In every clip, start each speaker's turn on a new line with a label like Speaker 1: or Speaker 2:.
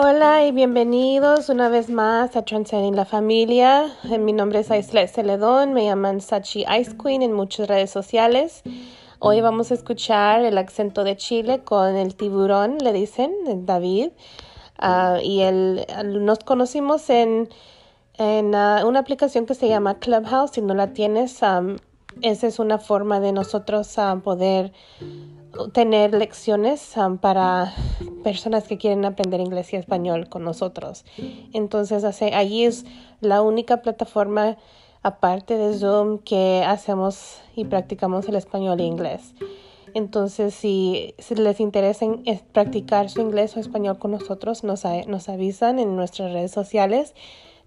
Speaker 1: Hola y bienvenidos una vez más a Transcending la Familia. Mi nombre es Aislet Celedón, me llaman Sachi Ice Queen en muchas redes sociales. Hoy vamos a escuchar el acento de Chile con el tiburón, le dicen, David. Ah, y él, nos conocimos en, en ah, una aplicación que se llama Clubhouse. Si no la tienes, esa es una forma de nosotros poder tener lecciones para personas que quieren aprender inglés y español con nosotros. Entonces, allí es la única plataforma aparte de Zoom que hacemos y practicamos el español e inglés. Entonces, si, les interesa practicar su inglés o español con nosotros, nos, nos avisan en nuestras redes sociales.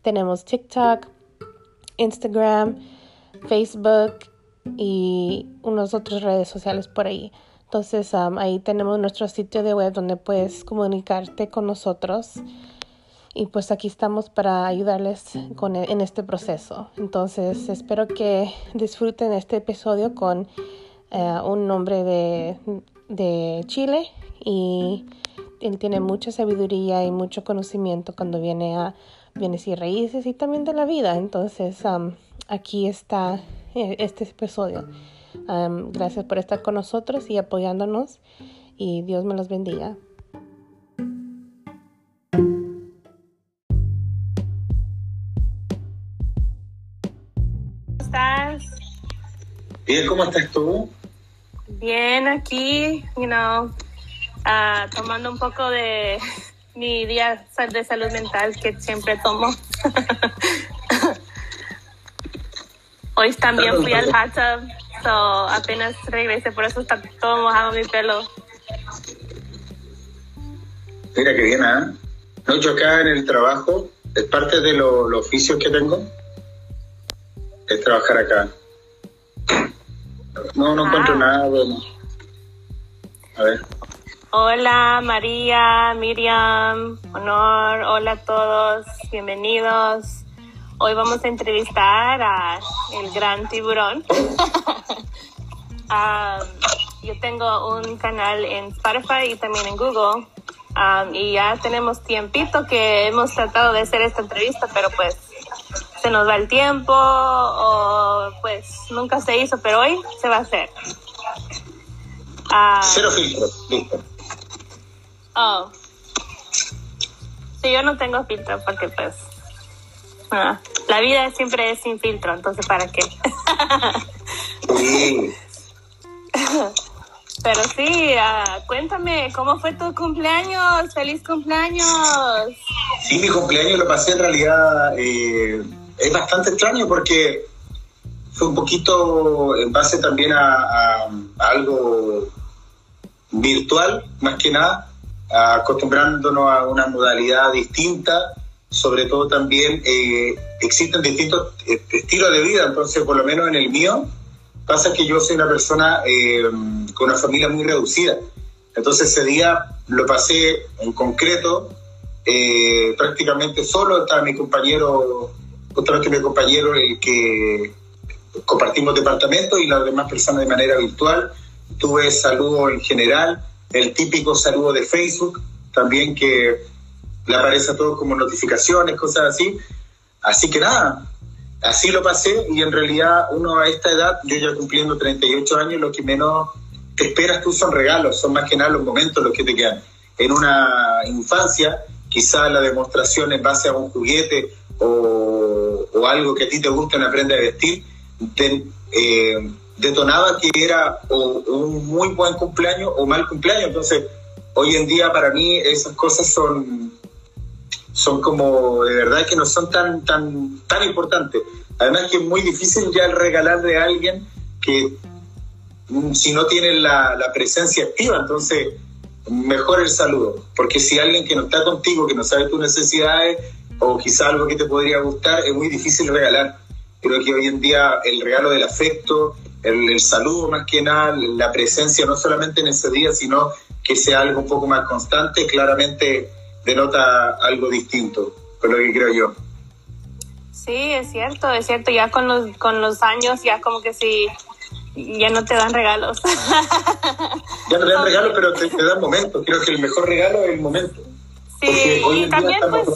Speaker 1: Tenemos TikTok, Instagram, Facebook y unas otras redes sociales por ahí. Entonces ahí tenemos nuestro sitio de web donde puedes comunicarte con nosotros y pues aquí estamos para ayudarles con, e, en este proceso. Entonces espero que disfruten este episodio con eh, un hombre de, de, Chile y él tiene mucha sabiduría y mucho conocimiento cuando viene a bienes y raíces y también de la vida. Entonces aquí está eh, este episodio gracias por estar con nosotros y apoyándonos y Dios me los bendiga. ¿Cómo estás?
Speaker 2: Bien, ¿cómo estás tú?
Speaker 1: Bien, aquí, you know, ah, tomando un poco de mi día de salud mental que siempre tomo. Hoy también fui al hot So, apenas regresé, por eso está todo mojado mi pelo.
Speaker 2: Mira qué bien, ¿ah? No, yo acá en el trabajo, es parte de los oficios que tengo, es trabajar acá. No, no encuentro ah. nada bueno. A ver.
Speaker 1: Hola María, Miriam, Honor, hola a todos, bienvenidos. Hoy vamos a entrevistar a el gran tiburón. Um, yo tengo un canal en Spotify y también en Google. Um, y ya tenemos tiempito que hemos tratado de hacer esta entrevista, pero pues se nos va el tiempo o pues nunca se hizo, pero hoy se va a hacer.
Speaker 2: Cero filtro, listo.
Speaker 1: Oh. Sí, yo no tengo filtro porque pues Ah, la vida siempre es sin filtro, entonces ¿para qué? Pero sí, ah, cuéntame, ¿cómo fue tu cumpleaños? ¡Feliz cumpleaños!
Speaker 2: Sí, mi cumpleaños lo pasé en realidad, eh, es bastante extraño porque fue un poquito en base también a, algo virtual, más que nada, acostumbrándonos a una modalidad distinta sobre todo también eh, existen distintos eh, estilos de vida, entonces por lo menos en el mío pasa que yo soy una persona eh, con una familia muy reducida, entonces ese día lo pasé en concreto prácticamente solo, estaba mi compañero, justamente mi compañero el que compartimos departamento y las demás personas de manera virtual, tuve saludo en general, el típico saludo de Facebook, también que le aparece a todos como notificaciones, cosas así. Así que nada, así lo pasé y en realidad uno a esta edad, yo ya cumpliendo 38 años, lo que menos te esperas tú son regalos, son más que nada los momentos los que te quedan. En una infancia, quizás la demostración en base a un juguete o, algo que a ti te gusta en aprender a vestir, eh, detonaba que era un muy buen cumpleaños o mal cumpleaños. Entonces, hoy en día para mí esas cosas son son como de verdad que no son tan, tan, tan importantes. Además que es muy difícil ya regalarle a alguien que mm, si no tiene la, la, presencia activa, entonces mejor el saludo. Porque si alguien que no está contigo, que no sabe tus necesidades o quizá algo que te podría gustar, es muy difícil regalar. Creo que hoy en día el regalo del afecto, el, el saludo más que nada, la presencia no solamente en ese día, sino que sea algo un poco más constante, claramente denota algo distinto, con lo que creo yo.
Speaker 1: Sí, es cierto, es cierto, ya con los, con los años ya como que sí, ya no te dan regalos.
Speaker 2: ya no te dan regalos, pero te, dan momentos, creo que el mejor regalo es el momento.
Speaker 1: Sí, y también pues...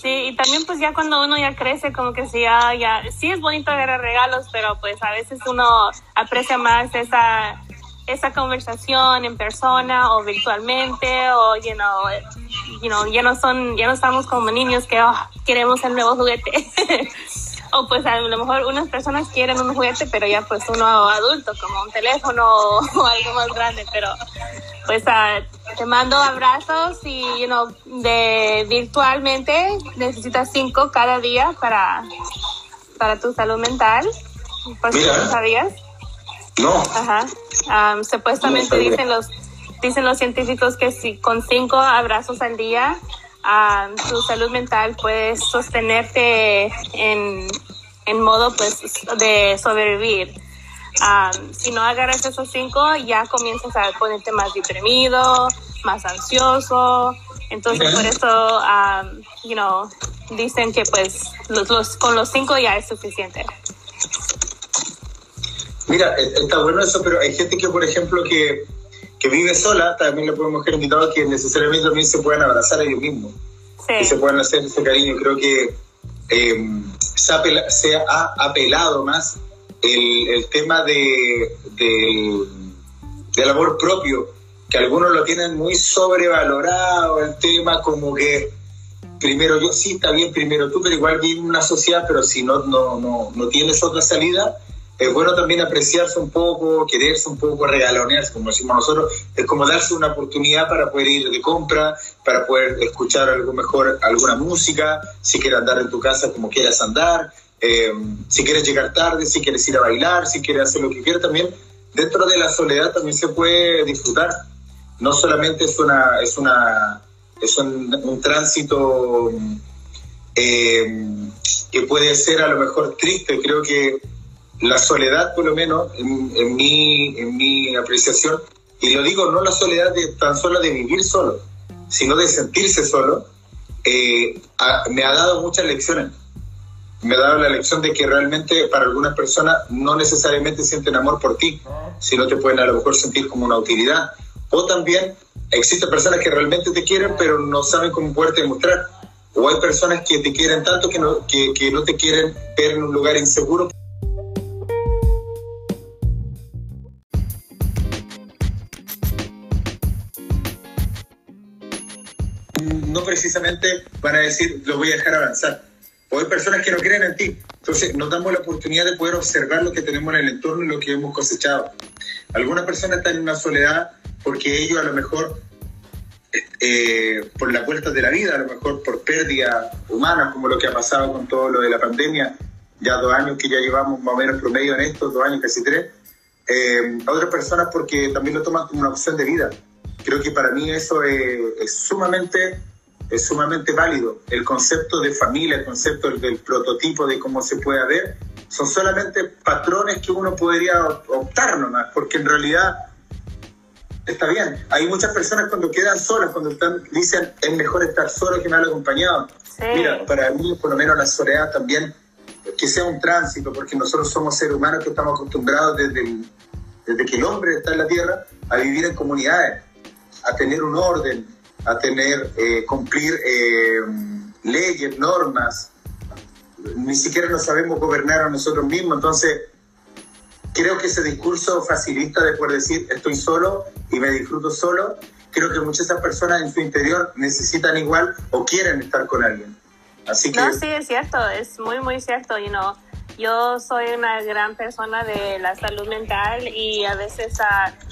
Speaker 1: Sí, y también pues ya cuando uno ya crece, como que sí, ya, ya, sí es bonito ver regalos, pero pues a veces uno aprecia más esa, esa conversación en persona o virtualmente o, you know, you know, ya no son, ya no estamos como niños que oh, queremos el nuevo juguete. o pues a lo mejor unas personas quieren un juguete, pero ya pues uno adulto, como un teléfono o algo más grande, pero pues uh, te mando abrazos y, you know, de virtualmente necesitas cinco cada día para, para tu salud mental. ¿Por si no sabías?
Speaker 2: No.
Speaker 1: Ajá. Um, supuestamente dicen los dicen los científicos que si con cinco abrazos al día um, tu salud mental puedes sostenerte en, en modo pues de sobrevivir. Um, si no agarras esos cinco, ya comienzas a ponerte más deprimido, más ansioso. Entonces, por eso, um, you know, dicen que pues los, con los cinco ya es suficiente.
Speaker 2: Mira, e, está bueno eso, pero hay gente que, por ejemplo, que, que vive sola, también le podemos dejar invitado que necesariamente también se puedan abrazar a ellos mismos. Sí. Y se puedan hacer ese cariño. Creo que eh, se, ha se ha apelado más el, el tema de, de, del amor propio, que algunos lo tienen muy sobrevalorado, el tema como que primero yo, sí, está bien, primero tú, pero igual vive una sociedad, pero si no, no, no, no tienes otra salida, es bueno también apreciarse un poco, quererse un poco, regalonearse, como decimos nosotros, es como darse una oportunidad para poder ir de compra, para poder escuchar algo mejor, alguna música, si quieres andar en tu casa como quieras andar, eh, si quieres llegar tarde, si quieres ir a bailar, si quieres hacer lo que quieras también, dentro de la soledad también se puede disfrutar. No solamente es una, es una, es un, tránsito eh, que puede ser a lo mejor triste. Creo que la soledad, por lo menos, en, mi, en mi apreciación, y lo digo no la soledad de, tan solo de vivir solo, sino de sentirse solo, eh, me ha dado muchas lecciones me ha dado la lección de que realmente para algunas personas no necesariamente sienten amor por ti, sino te pueden a lo mejor sentir como una utilidad. O también existen personas que realmente te quieren, pero no saben cómo poderte demostrar. O hay personas que te quieren tanto que no, que, que no te quieren ver en un lugar inseguro. Precisamente para decir, lo voy a dejar avanzar o hay personas que no creen en ti. Entonces nos damos la oportunidad de poder observar lo que tenemos en el entorno y lo que hemos cosechado. Algunas personas están en una soledad porque ellos a lo mejor, eh, por las vueltas de la vida, a lo mejor por pérdidas humanas, como lo que ha pasado con todo lo de la pandemia, ya dos años que ya llevamos más o menos promedio en esto, dos años, casi tres. Eh, otras personas porque también lo toman como una opción de vida. Creo que para mí eso es sumamente es sumamente válido. El concepto de familia, el concepto del, prototipo de cómo se puede ver, son solamente patrones que uno podría optar nomás, porque en realidad está bien. Hay muchas personas cuando quedan solas, cuando están, dicen es mejor estar solo que mal acompañado. Mira, para mí por lo menos la soledad también, que sea un tránsito, porque nosotros somos seres humanos que estamos acostumbrados desde, desde que el hombre está en la tierra a vivir en comunidades, a tener un orden, a tener, eh, cumplir eh, leyes, normas. Ni siquiera nos sabemos gobernar a nosotros mismos. Entonces, creo que ese discurso facilita de poder decir estoy solo y me disfruto solo. Creo que muchas de esas personas en su interior necesitan igual o quieren estar con alguien. Así que...
Speaker 1: No, sí, es cierto, es muy, muy cierto. You know, yo soy una gran persona de la salud mental y a veces... Uh,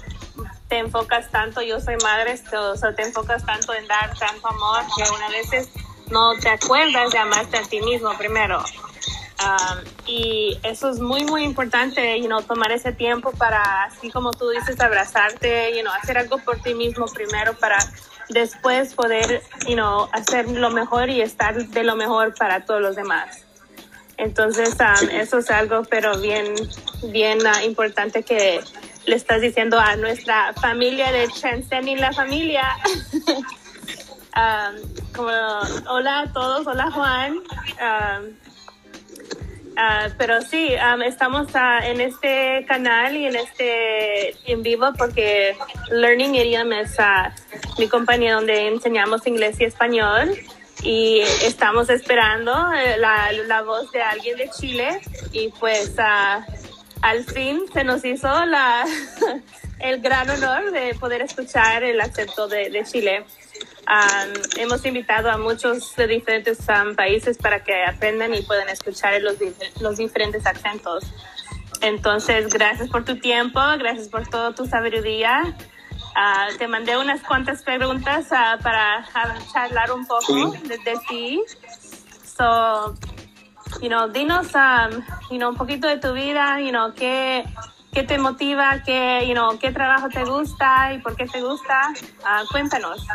Speaker 1: te enfocas tanto, yo soy madre, o sea, te enfocas tanto en dar tanto amor que a veces no te acuerdas de amarte a ti mismo primero. Um, y eso es muy, muy importante, you know, tomar ese tiempo para, así como tú dices, abrazarte, you know, hacer algo por ti mismo primero para después poder, you know, hacer lo mejor y estar de lo mejor para todos los demás. Entonces, um, eso es algo, pero bien, bien uh, importante que le estás diciendo a nuestra familia de Transcending la Familia. Um, como, hola a todos, hola Juan. Um, Ah, pero sí, estamos ah, en este canal y en este en vivo porque Learning Idiom es mi compañía donde enseñamos inglés y español y estamos esperando eh, la, la, voz de alguien de Chile y pues al fin se nos hizo la, el gran honor de poder escuchar el acento de, de Chile. hemos invitado a muchos de diferentes países para que aprendan y puedan escuchar los, los diferentes acentos. Entonces, gracias por tu tiempo, gracias por toda tu sabiduría. Uh, te mandé unas cuantas preguntas uh, para charlar un poco de, de, ti. So, you know, dinos, um, un poquito de tu vida, you know, qué, qué te motiva, qué, you know, qué trabajo te gusta y por qué te gusta. Uh, cuéntanos.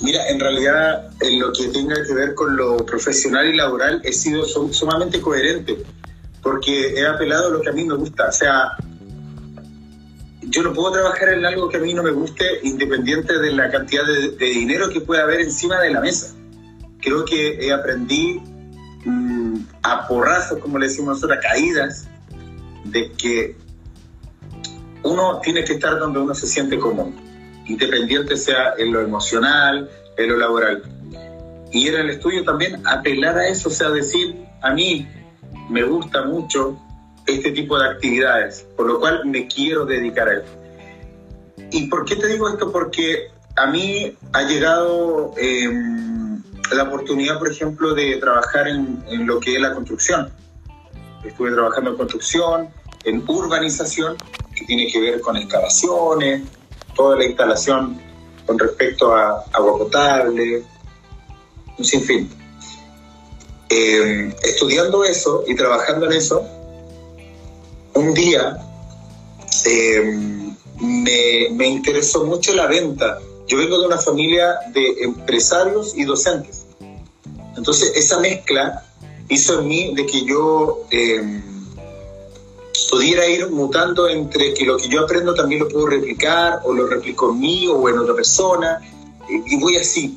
Speaker 2: Mira, en realidad en lo que tenga que ver con lo profesional y laboral he sido sumamente coherente porque he apelado a lo que a mí me gusta. Sea, yo no puedo trabajar en algo que a mí no me guste independiente de la cantidad de, dinero que pueda haber encima de la mesa. Creo que aprendí mm, a porrazos, como le decimos nosotros, a caídas, de que uno tiene que estar donde uno se siente cómodo, independiente sea en lo emocional, en lo laboral. Y en el estudio también apelar a eso, o sea, decir, a mí me gusta mucho este tipo de actividades, por lo cual me quiero dedicar a él. ¿Y por qué te digo esto? Porque a mí ha llegado em, la oportunidad, por ejemplo, de trabajar en, en, lo que es la construcción. Estuve trabajando en construcción, en urbanización, que tiene que ver con excavaciones, toda la instalación con respecto a agua potable, un sinfín. Em, estudiando eso y trabajando en eso, un día em, me, interesó mucho la venta. Yo vengo de una familia de empresarios y docentes. Entonces esa mezcla hizo en mí de que yo em, pudiera ir mutando entre que lo que yo aprendo también lo puedo replicar o lo replico en mí o en otra persona y, voy así.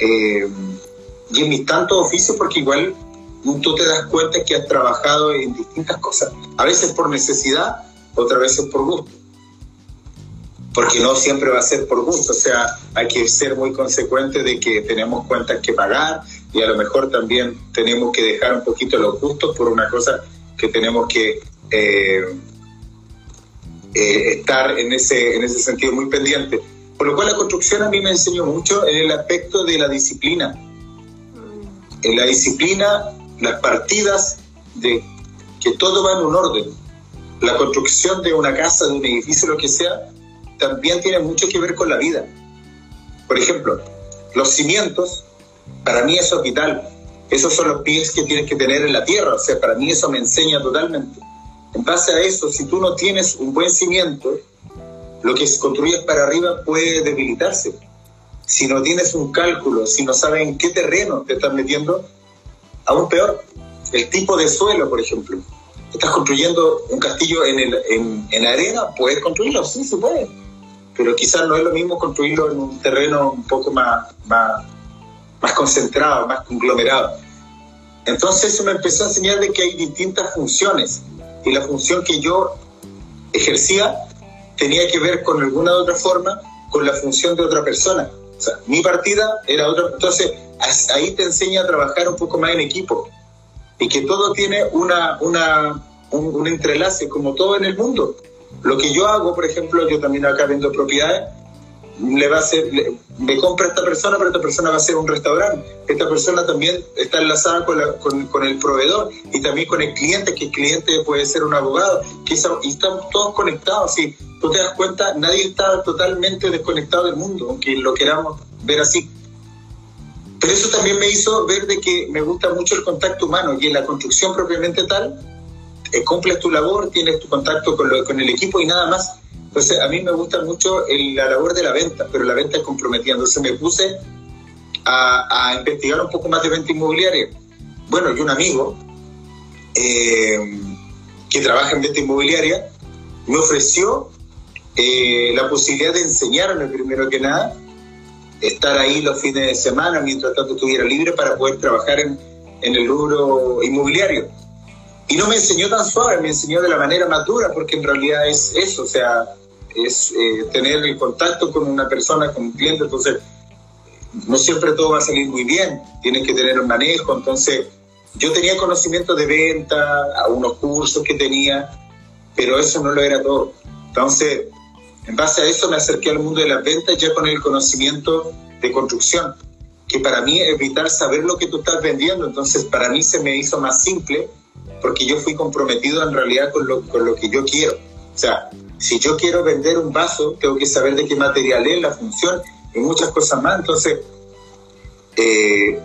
Speaker 2: Em, y en mis tantos oficios porque igual tú te das cuenta que has trabajado en distintas cosas, a veces por necesidad, otras veces por gusto. Porque no siempre va a ser por gusto, o sea, hay que ser muy consecuente de que tenemos cuentas que pagar y a lo mejor también tenemos que dejar un poquito los gustos por una cosa que tenemos que eh, eh, estar en ese, en ese sentido muy pendiente. Por lo cual la construcción a mí me enseñó mucho en el aspecto de la disciplina. En la disciplina las partidas de que todo va en un orden. La construcción de una casa, de un edificio, lo que sea, también tiene mucho que ver con la vida. Por ejemplo, los cimientos, para mí eso es vital. Esos son los pies que tienes que tener en la tierra. O sea, para mí eso me enseña totalmente. En base a eso, si tú no tienes un buen cimiento, lo que construyes para arriba puede debilitarse. Si no tienes un cálculo, si no sabes en qué terreno te estás metiendo, Aún peor, el tipo de suelo, por ejemplo. Estás construyendo un castillo en, el, en, arena, puedes construirlo, sí, se puede. Pero quizás no es lo mismo construirlo en un terreno un poco más, más, más concentrado, más conglomerado. Entonces eso me empezó a enseñar de que hay distintas funciones y la función que yo ejercía tenía que ver con alguna otra forma con la función de otra persona. Mi partida era otra. Entonces, ahí te enseña a trabajar un poco más en equipo y que todo tiene una, una, un, entrelace, como todo en el mundo. Lo que yo hago, por ejemplo, yo también acá vendo propiedades, le va a hacer, me compra esta persona, pero esta persona va a ser un restaurante. Esta persona también está enlazada con, con, el proveedor y también con el cliente, que el cliente puede ser un abogado, que y estamos todos conectados. Si tú te das cuenta, nadie está totalmente desconectado del mundo, aunque lo queramos ver así. Pero eso también me hizo ver de que me gusta mucho el contacto humano y en la construcción propiamente tal, eh, cumples tu labor, tienes tu contacto con, con el equipo y nada más. Entonces a mí me gusta mucho la labor de la venta, pero la venta es comprometida. Entonces me puse a, investigar un poco más de venta inmobiliaria. Bueno, y un amigo eh, que trabaja en venta inmobiliaria me ofreció eh, la posibilidad de enseñarme primero que nada, estar ahí los fines de semana mientras tanto estuviera libre para poder trabajar en, en el rubro inmobiliario. Y no me enseñó tan suave, me enseñó de la manera más dura, porque en realidad es eso, o sea, es eh, tener el contacto con una persona, con un cliente, entonces no siempre todo va a salir muy bien, tienes que tener un manejo, entonces yo tenía conocimiento de venta, a unos cursos que tenía, pero eso no lo era todo. Entonces, en base a eso me acerqué al mundo de las ventas ya con el conocimiento de construcción, que para mí es vital saber lo que tú estás vendiendo, entonces para mí se me hizo más simple porque yo fui comprometido en realidad con lo, con lo que yo quiero. O sea, si yo quiero vender un vaso, tengo que saber de qué material es, la función y muchas cosas más. Entonces, eh,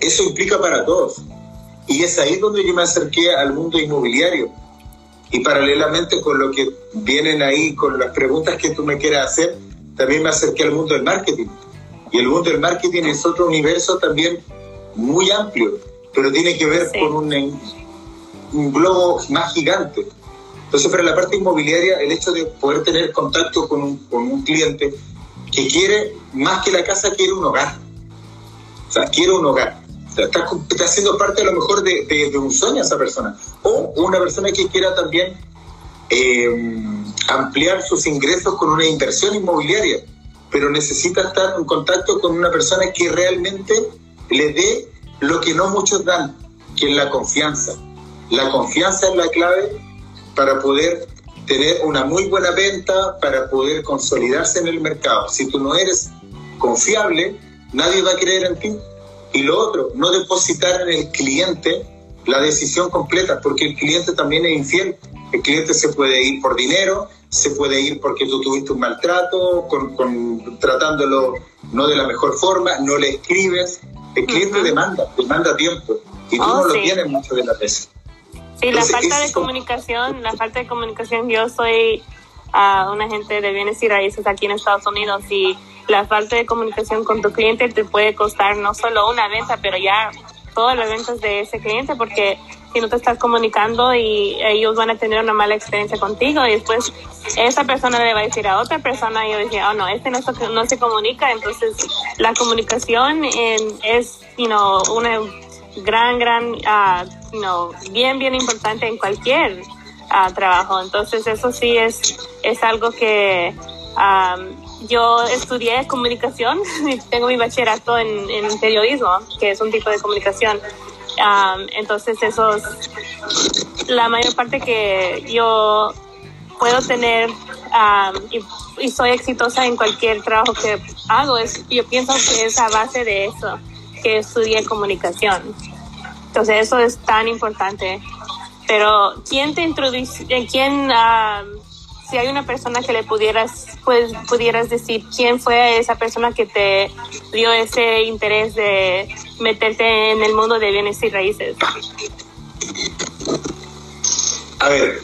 Speaker 2: eso implica para todos. Y es ahí donde yo me acerqué al mundo inmobiliario. Y paralelamente con lo que vienen ahí, con las preguntas que tú me quieras hacer, también me acerqué al mundo del marketing. Y el mundo del marketing es otro universo también muy amplio, pero tiene que ver con un, un globo más gigante. Entonces, para la parte inmobiliaria, el hecho de poder tener contacto con un, con un cliente que quiere, más que la casa, quiere un hogar. O sea, quiere un hogar. O sea, está, está siendo parte a lo mejor de, de, un sueño esa persona. O una persona que quiera también eh, ampliar sus ingresos con una inversión inmobiliaria, pero necesita estar en contacto con una persona que realmente le dé lo que no muchos dan, que es la confianza. La confianza es la clave para poder tener una muy buena venta, para poder consolidarse en el mercado. Si tú no eres confiable, nadie va a creer en ti. Y lo otro, no depositar en el cliente la decisión completa, porque el cliente también es infiel. El cliente se puede ir por dinero, se puede ir porque tú tuviste un maltrato, con, tratándolo no de la mejor forma, no le escribes. El cliente demanda, demanda tiempo, y tú oh, no lo tienes mucho de la veces.
Speaker 1: Sí, la falta de comunicación, la falta de comunicación, yo soy uh, un agente de bienes y raíces aquí en Estados Unidos y la falta de comunicación con tu cliente te puede costar no solo una venta, pero ya todas las ventas de ese cliente porque si no te estás comunicando y ellos van a tener una mala experiencia contigo y después esa persona le va a decir a otra persona y yo decía, oh no, este no, no se comunica, entonces la comunicación es, you know, una gran, gran, uh, no, bien, bien importante en cualquier uh, trabajo. Entonces eso sí es, es algo que yo estudié comunicación, tengo mi bachillerato en, periodismo, que es un tipo de comunicación. Entonces eso es la mayor parte que yo puedo tener y, y, soy exitosa en cualquier trabajo que hago. Es, yo pienso que es a base de eso que estudié comunicación. Entonces eso es tan importante. Pero ¿quién te introduce, eh, quién, uh, si hay una persona que le pudieras, pues pudieras decir quién fue esa persona que te dio ese interés de meterte en el mundo de bienes y raíces?
Speaker 2: A ver,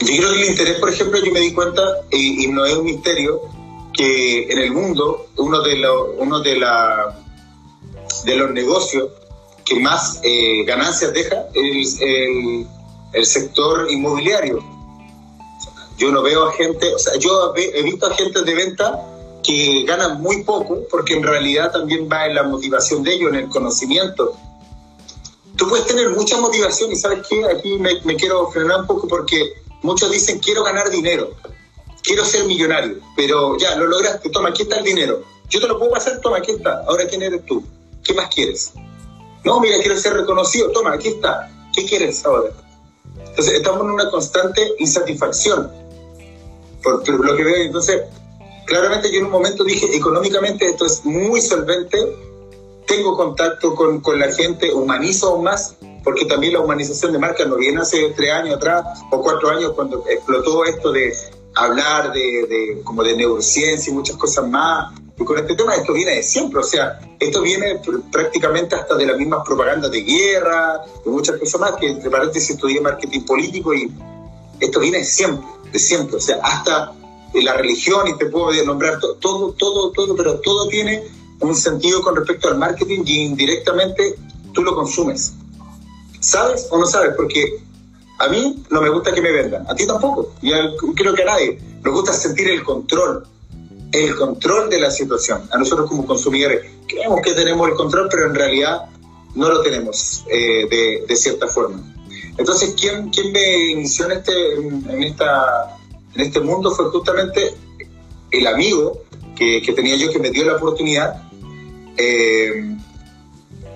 Speaker 2: yo creo que el interés, por ejemplo, yo me di cuenta, y, y no es un misterio, que en el mundo uno de, los uno de, la, de los negocios que más eh, ganancias deja es el, el, sector inmobiliario. Yo no veo a gente, o sea, yo he visto a gente de venta que ganan muy poco porque en realidad también va en la motivación de ellos, en el conocimiento. Tú puedes tener mucha motivación y sabes qué, aquí me, quiero frenar un poco porque muchos dicen quiero ganar dinero, quiero ser millonario, pero ya lo lograste, toma, aquí está el dinero. Yo te lo puedo pasar, toma, aquí está. Ahora, ¿quién eres tú? ¿Qué más quieres? No, mira, quiero ser reconocido. Toma, aquí está. ¿Qué quieres ahora? Entonces, estamos en una constante insatisfacción por, lo que veo. Entonces, claramente yo en un momento dije, económicamente esto es muy solvente, tengo contacto con, con la gente, humanizo aún más, porque también la humanización de marca no viene hace tres años atrás o cuatro años cuando explotó esto de hablar de, de como de neurociencia y muchas cosas más, con este tema esto viene de siempre, o sea, esto viene prácticamente hasta de las mismas propagandas de guerra, y muchas cosas más, que entre paréntesis estudié marketing político y esto viene de siempre, de siempre, o sea, hasta la religión y te puedo nombrar todo, todo, todo, pero todo tiene un sentido con respecto al marketing y indirectamente tú lo consumes. ¿Sabes o no sabes? Porque A mí no me gusta que me vendan, a ti tampoco, y creo que a nadie. Nos gusta sentir el control, el control de la situación. A nosotros como consumidores creemos que tenemos el control, pero en realidad no lo tenemos eh, de, cierta forma. Entonces, ¿quién, quién me inició en este, en, esta, en este mundo fue justamente el amigo que, que tenía yo que me dio la oportunidad eh,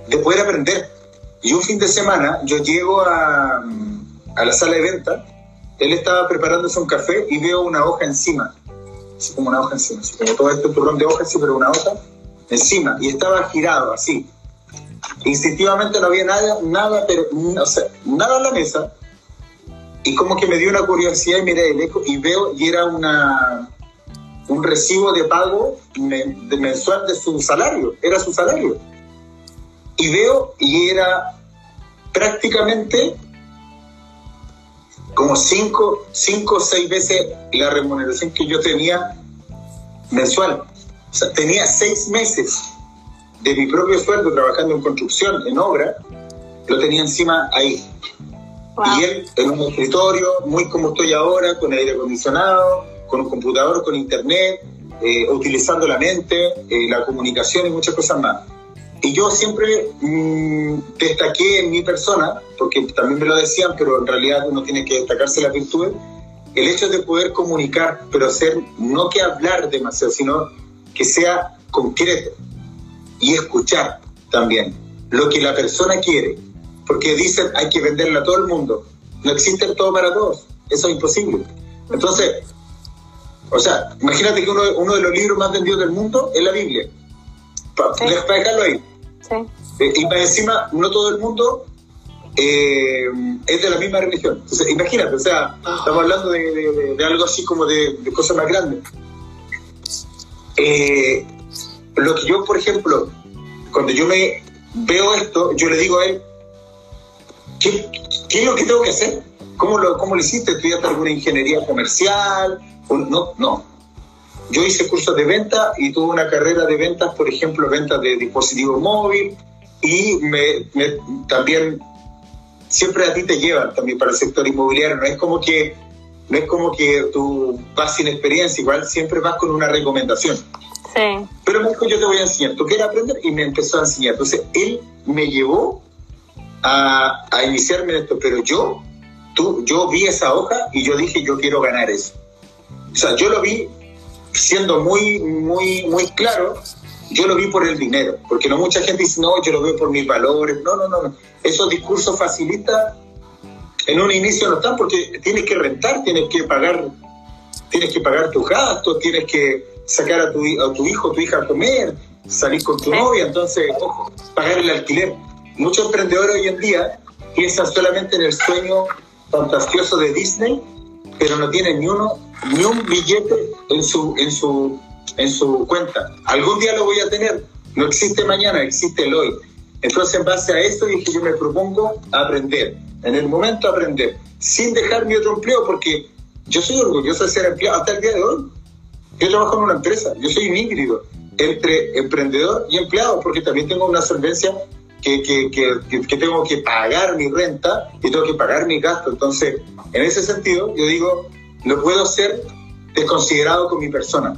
Speaker 2: de poder aprender. Y un fin de semana yo llego a, a la sala de venta, él estaba preparándose un café y veo una hoja encima, así como una hoja encima, así como todo este turrón de hojas, sí, pero una hoja encima, y estaba girado así. Instintivamente no había nada, nada, pero, o sea, nada en la mesa, y como que me dio una curiosidad y miré el eco y veo, y era una, un recibo de pago mensual de su salario, era su salario. Y veo, y era prácticamente como cinco, cinco o seis veces la remuneración que yo tenía mensual. O sea, tenía seis meses de mi propio sueldo trabajando en construcción, en obra, lo tenía encima ahí. Y él en un escritorio, muy como estoy ahora, con aire acondicionado, con un computador, con internet, eh, utilizando la mente, eh, la comunicación y muchas cosas más. Y yo siempre mmm, destaqué en mi persona, porque también me lo decían, pero en realidad uno tiene que destacarse las virtudes, el hecho de poder comunicar, pero hacer, no que hablar demasiado, sino que sea concreto y escuchar también lo que la persona quiere. Porque dicen hay que venderla a todo el mundo. No existe todo para todos. Eso es imposible. Entonces, o sea, imagínate que uno, uno de los libros más vendidos del mundo es la Biblia. Para, dejarlo ahí. Eh, y para encima, no todo el mundo eh, es de la misma religión. Imagínate, o sea, estamos hablando de, algo así como de, cosas más grandes. Eh, lo que yo, por ejemplo, cuando yo me veo esto, yo le digo a él, ¿qué, es lo que tengo que hacer? ¿Cómo lo, cómo lo hiciste? ¿Estudiaste alguna ingeniería comercial? No, no. Yo hice cursos de venta y tuve una carrera de ventas, por ejemplo, ventas de dispositivos móviles y me, también siempre a ti te llevan también para el sector inmobiliario. No es como que no es como que tú vas sin experiencia, igual siempre vas con una recomendación. Sí. Pero me dijo, yo te voy a enseñar, tú quieres aprender y me empezó a enseñar. Entonces, él me llevó a, a iniciarme en esto, pero yo, tú, yo vi esa hoja y yo dije, yo quiero ganar eso. O sea, yo lo vi siendo muy, muy, muy claro, yo lo vi por el dinero, porque no mucha gente dice, no, yo lo veo por mis valores, no, no, no, esos discursos facilitan en un inicio no están porque tienes que rentar, tienes que pagar, tienes que pagar tus gastos, tienes que sacar a tu, a tu hijo, tu hija a comer, salir con tu novia, entonces, ojo, pagar el alquiler. Muchos emprendedores hoy en día piensan solamente en el sueño fantasioso de Disney, pero no tienen ni uno, ni un billete en su, en su, en su cuenta. Algún día lo voy a tener. No existe mañana, existe el hoy. Entonces, en base a esto, dije, yo me propongo aprender. En el momento aprender, sin dejar mi otro empleo, porque yo soy orgulloso de ser empleado hasta el día de hoy. Yo trabajo en una empresa, yo soy un híbrido entre emprendedor y empleado, porque también tengo una solvencia que, que, que, que, tengo que pagar mi renta y tengo que pagar mi gasto. Entonces, en ese sentido, yo digo, no puedo ser desconsiderado con mi persona.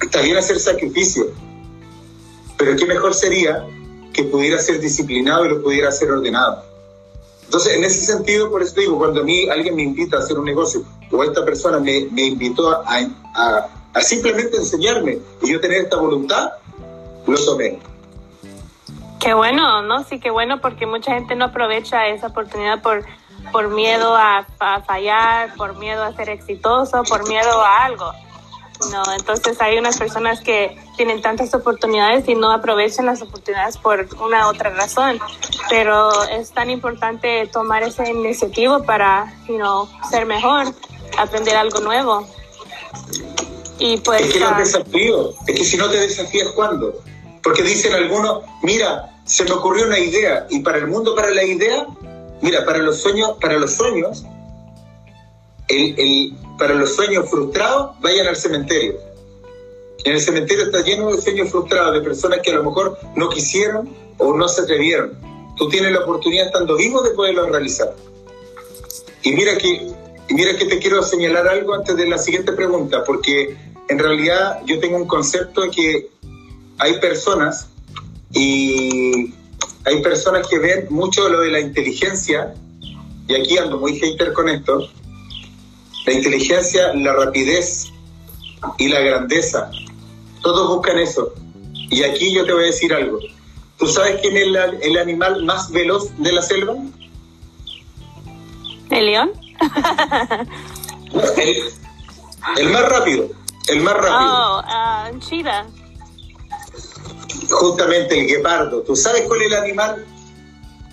Speaker 2: Está bien hacer sacrificio, pero qué mejor sería que pudiera ser disciplinado y lo pudiera ser ordenado. Entonces, en ese sentido, por eso digo, cuando a mí alguien me invita a hacer un negocio o esta persona me, me invitó a, simplemente enseñarme y yo tener esta voluntad, lo tomé.
Speaker 1: Qué bueno, ¿no? Sí, qué bueno porque mucha gente no aprovecha esa oportunidad por, por miedo a, fallar, por miedo a ser exitoso, por miedo a algo. No, entonces hay unas personas que tienen tantas oportunidades y no aprovechan las oportunidades por una otra razón. Pero es tan importante tomar ese iniciativo para, you know, ser mejor, aprender algo nuevo.
Speaker 2: Y pues, es que los desafíos, es que si no te desafías, ¿cuándo? Porque dicen algunos, mira, se me ocurrió una idea y para el mundo, para la idea, mira, para los sueños, para los sueños, el, el, para los sueños frustrados, vayan al cementerio. En el cementerio está lleno de sueños frustrados, de personas que a lo mejor no quisieron o no se atrevieron. Tú tienes la oportunidad estando vivo de poderlo realizar. Y mira que, mira que te quiero señalar algo antes de la siguiente pregunta, porque en realidad yo tengo un concepto de que hay personas y hay personas que ven mucho lo de la inteligencia, y aquí ando muy hater con esto, la inteligencia, la rapidez y la grandeza. Todos buscan eso. Y aquí yo te voy a decir algo. ¿Tú sabes quién es el, animal más veloz de la selva?
Speaker 1: ¿El león?
Speaker 2: el, más rápido. El más rápido.
Speaker 1: Oh, uh, cheetah.
Speaker 2: Justamente el guepardo. ¿Tú sabes cuál es el animal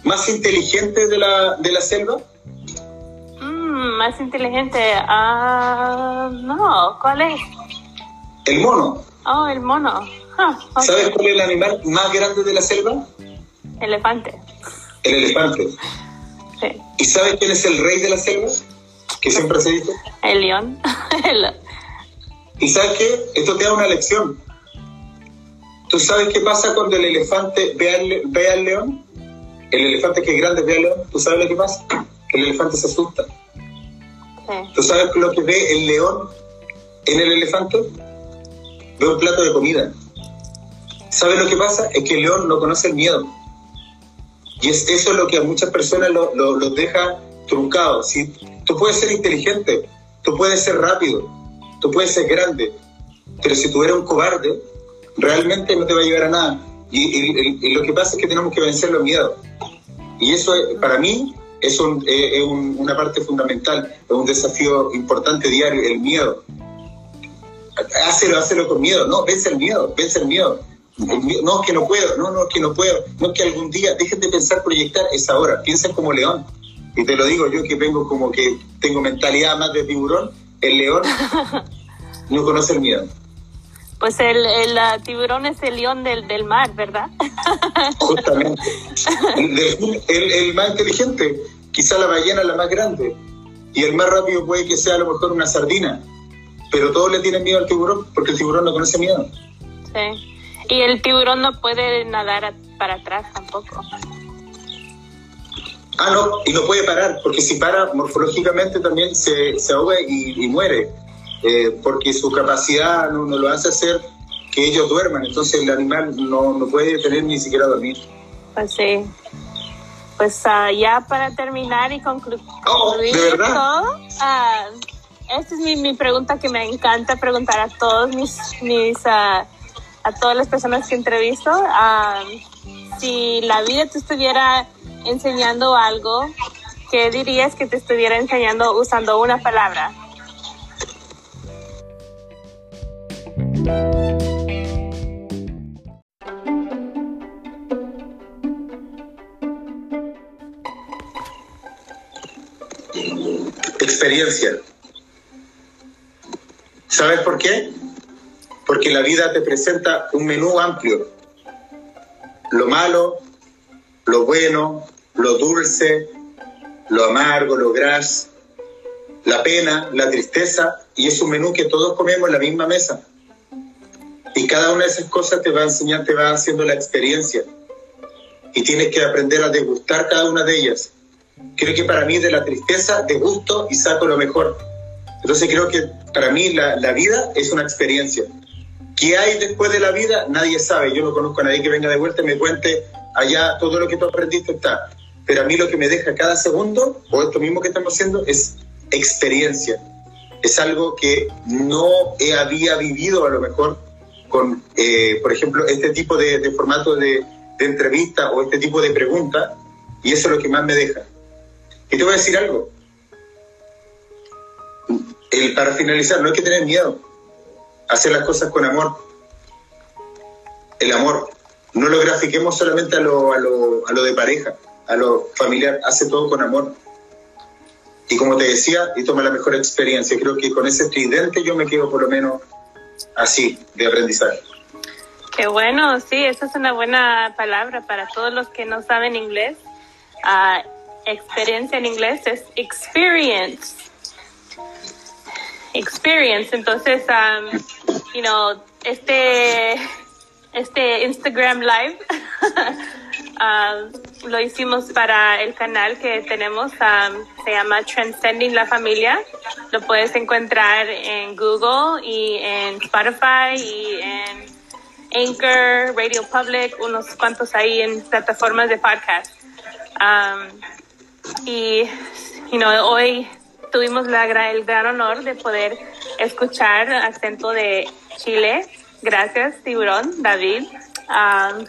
Speaker 2: más inteligente de la, de la selva?
Speaker 1: Mm, más inteligente. Ah, no, ¿cuál es?
Speaker 2: El mono.
Speaker 1: Oh, el mono.
Speaker 2: ¿Sabes cuál es el animal más grande de la selva?
Speaker 1: Elefante.
Speaker 2: El elefante.
Speaker 1: Sí.
Speaker 2: ¿Y sabes quién es el rey de la selva? Que siempre se dice.
Speaker 1: El león.
Speaker 2: ¿Y sabes qué? Esto te da una lección. ¿Tú sabes qué pasa cuando el elefante ve al, ve al león? El elefante que es grande ve al león. ¿Tú sabes lo que pasa? El elefante se asusta. Sí. ¿Tú sabes lo que ve el león en el elefante? Ve un plato de comida. ¿Sabes lo que pasa? Es que el león no conoce el miedo. Y es, eso es lo que a muchas personas los lo, deja truncados. Si, tú puedes ser inteligente, tú puedes ser rápido, tú puedes ser grande, pero si tú eres un cobarde, realmente no te va a llevar a nada. Y, lo que pasa es que tenemos que vencer los miedos. Y eso para mí es, es una parte fundamental, es un desafío importante diario, el miedo. Hácelo, hácelo con miedo, no, vence el miedo, vence el miedo. No, es que no puedo, no, no, es que no puedo, no es que algún día, dejen de pensar proyectar esa hora, piensen como león. Y te lo digo yo que vengo como que tengo mentalidad más de tiburón, el león no conoce el miedo.
Speaker 1: Pues el, el tiburón es el león del, del mar, ¿verdad?
Speaker 2: Justamente. El, más inteligente, quizá la ballena la más grande. Y el más rápido puede que sea a lo mejor una sardina. Pero todos le tienen miedo al tiburón porque el tiburón no conoce miedo.
Speaker 1: Sí. Y el tiburón no puede nadar para atrás tampoco.
Speaker 2: Ah, no, y no puede parar, porque si para, morfológicamente también se, se ahoga y, muere, eh, porque su capacidad no, lo hace hacer que ellos duerman, entonces el animal no, no puede tener ni siquiera dormir.
Speaker 1: Pues sí. Pues uh, ya para terminar y concluir
Speaker 2: oh, ¿de verdad?
Speaker 1: todo, uh, esta es mi, mi, pregunta que me encanta preguntar a todos mis, mis uh, a todas las personas que entrevisto, si la vida te estuviera enseñando algo, ¿qué dirías que te estuviera enseñando usando una palabra?
Speaker 2: Experiencia. ¿Sabes por qué? porque la vida te presenta un menú amplio. Lo malo, lo bueno, lo dulce, lo amargo, lo gras, la pena, la tristeza, y es un menú que todos comemos en la misma mesa. Y cada una de esas cosas te va a enseñar, te va haciendo la experiencia. Y tienes que aprender a degustar cada una de ellas. Creo que para mí de la tristeza degusto y saco lo mejor. Entonces creo que para mí la, la vida es una experiencia. ¿Qué hay después de la vida? Nadie sabe. Yo no conozco a nadie que venga de vuelta y me cuente allá todo lo que tú aprendiste está. Pero a mí lo que me deja cada segundo, o esto mismo que estamos haciendo, es experiencia. Es algo que no había vivido a lo mejor con, eh, por ejemplo, este tipo de, formato de, entrevista o este tipo de pregunta, y eso es lo que más me deja. Y te voy a decir algo. Para finalizar, no hay que tener miedo hacer las cosas con amor. El amor. No lo grafiquemos solamente a lo, a lo, a lo de pareja, a lo familiar. Hace todo con amor. Y como te decía, y toma la mejor experiencia. Creo que con ese tridente yo me quedo por lo menos así, de aprendizaje.
Speaker 1: Qué bueno, sí, esa es una buena palabra para todos los que no saben inglés. Uh, experiencia en inglés es experience experience. Entonces, um, you know, este, este Instagram Live lo hicimos para el canal que tenemos, se llama Transcending la Familia. Lo puedes encontrar en Google y en Spotify y en Anchor, Radio Public, unos cuantos ahí en plataformas de podcast. Y you hoy tuvimos la, el gran honor de poder escuchar acento de Chile. Gracias, Tiburón, David,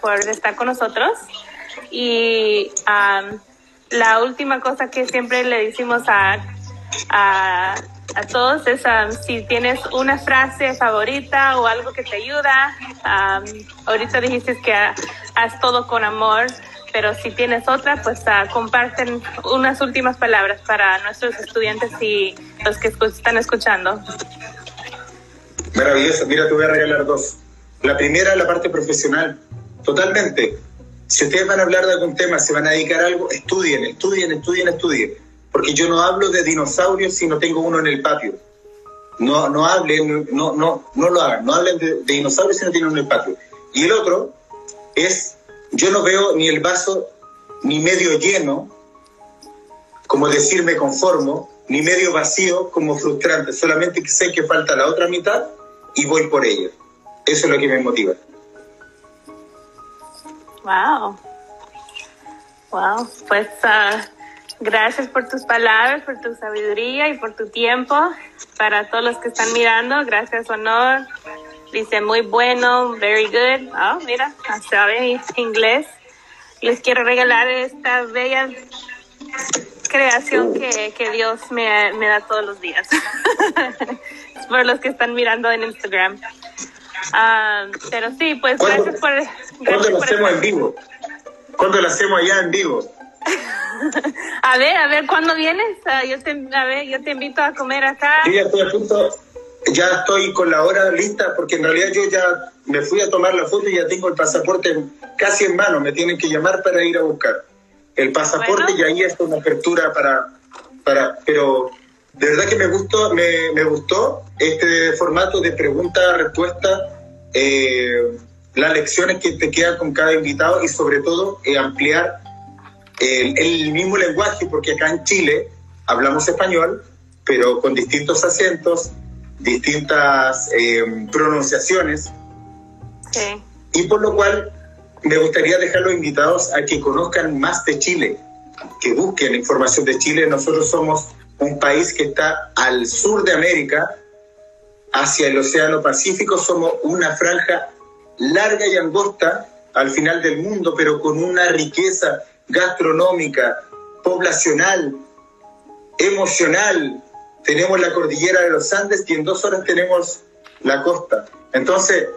Speaker 1: por estar con nosotros. Y la última cosa que siempre le decimos a, a, todos es si tienes una frase favorita o algo que te ayuda. ahorita dijiste que haz todo con amor, pero si tienes otra, pues comparten unas últimas palabras para nuestros estudiantes y los que están escuchando.
Speaker 2: Maravilloso, mira, te voy a regalar dos. La primera, la parte profesional, totalmente si ustedes van a hablar de algún tema, se van a dedicar a algo, estudien, estudien, estudien, estudien. Porque yo no hablo de dinosaurios si no tengo uno en el patio. No, no hablen, no, no, no lo hagan. No hablen de, dinosaurios si no tienen uno en el patio. Y el otro es, yo no veo ni el vaso ni medio lleno, como decir me conformo, ni medio vacío como frustrante. Solamente sé que falta la otra mitad y voy por ella. Eso es lo que me motiva.
Speaker 1: Wow. Wow. Pues uh, gracias por tus palabras, por tu sabiduría y por tu tiempo. Para todos los que están mirando, gracias, honor. Dice muy bueno, very good. Oh, mira, sabe inglés. Les quiero regalar esta bella creación que, que Dios me, me, da todos los días. por los que están mirando en Instagram. Ah, pero sí, pues gracias por...
Speaker 2: ¿Cuándo lo hacemos en vivo? ¿Cuándo lo hacemos allá en vivo?
Speaker 1: a ver, a ver, ¿cuándo vienes? Ah, yo te, a ver, yo te invito a comer acá.
Speaker 2: Sí, ya estoy a punto, ya estoy con la hora lista, porque en realidad yo ya me fui a tomar la foto y ya tengo el pasaporte casi en mano, me tienen que llamar para ir a buscar el pasaporte y ahí está una apertura para, para, pero de verdad que me gustó, me, me gustó este formato de pregunta-respuesta. Eh, las lecciones que te quedan con cada invitado y sobre todo eh, ampliar el, mismo lenguaje, porque acá en Chile hablamos español, pero con distintos acentos, distintas eh, pronunciaciones. Y por lo cual me gustaría dejar los invitados a que conozcan más de Chile, que busquen información de Chile. Nosotros somos un país que está al sur de América, hacia el Océano Pacífico, somos una franja larga y angosta al final del mundo, pero con una riqueza gastronómica, poblacional, emocional. Tenemos la cordillera de los Andes y en dos horas tenemos la costa. Entonces,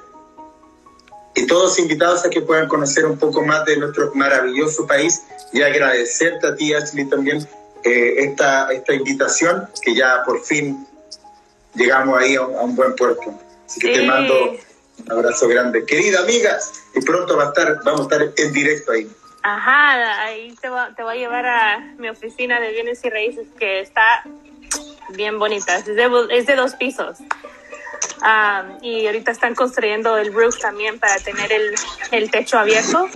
Speaker 2: y todos invitados a que puedan conocer un poco más de nuestro maravilloso país y agradecerte a ti, Ashley, también eh, esta, esta invitación, que ya por fin llegamos ahí a un, buen puerto. Así que te mando un abrazo grande. Querida amiga, y pronto va a estar, vamos a estar en directo ahí.
Speaker 1: Ajá, ahí te, va, te voy a llevar a mi oficina de bienes y raíces que está bien bonita. Es de, es de dos pisos. y ahorita están construyendo el roof también para tener el, el techo abierto.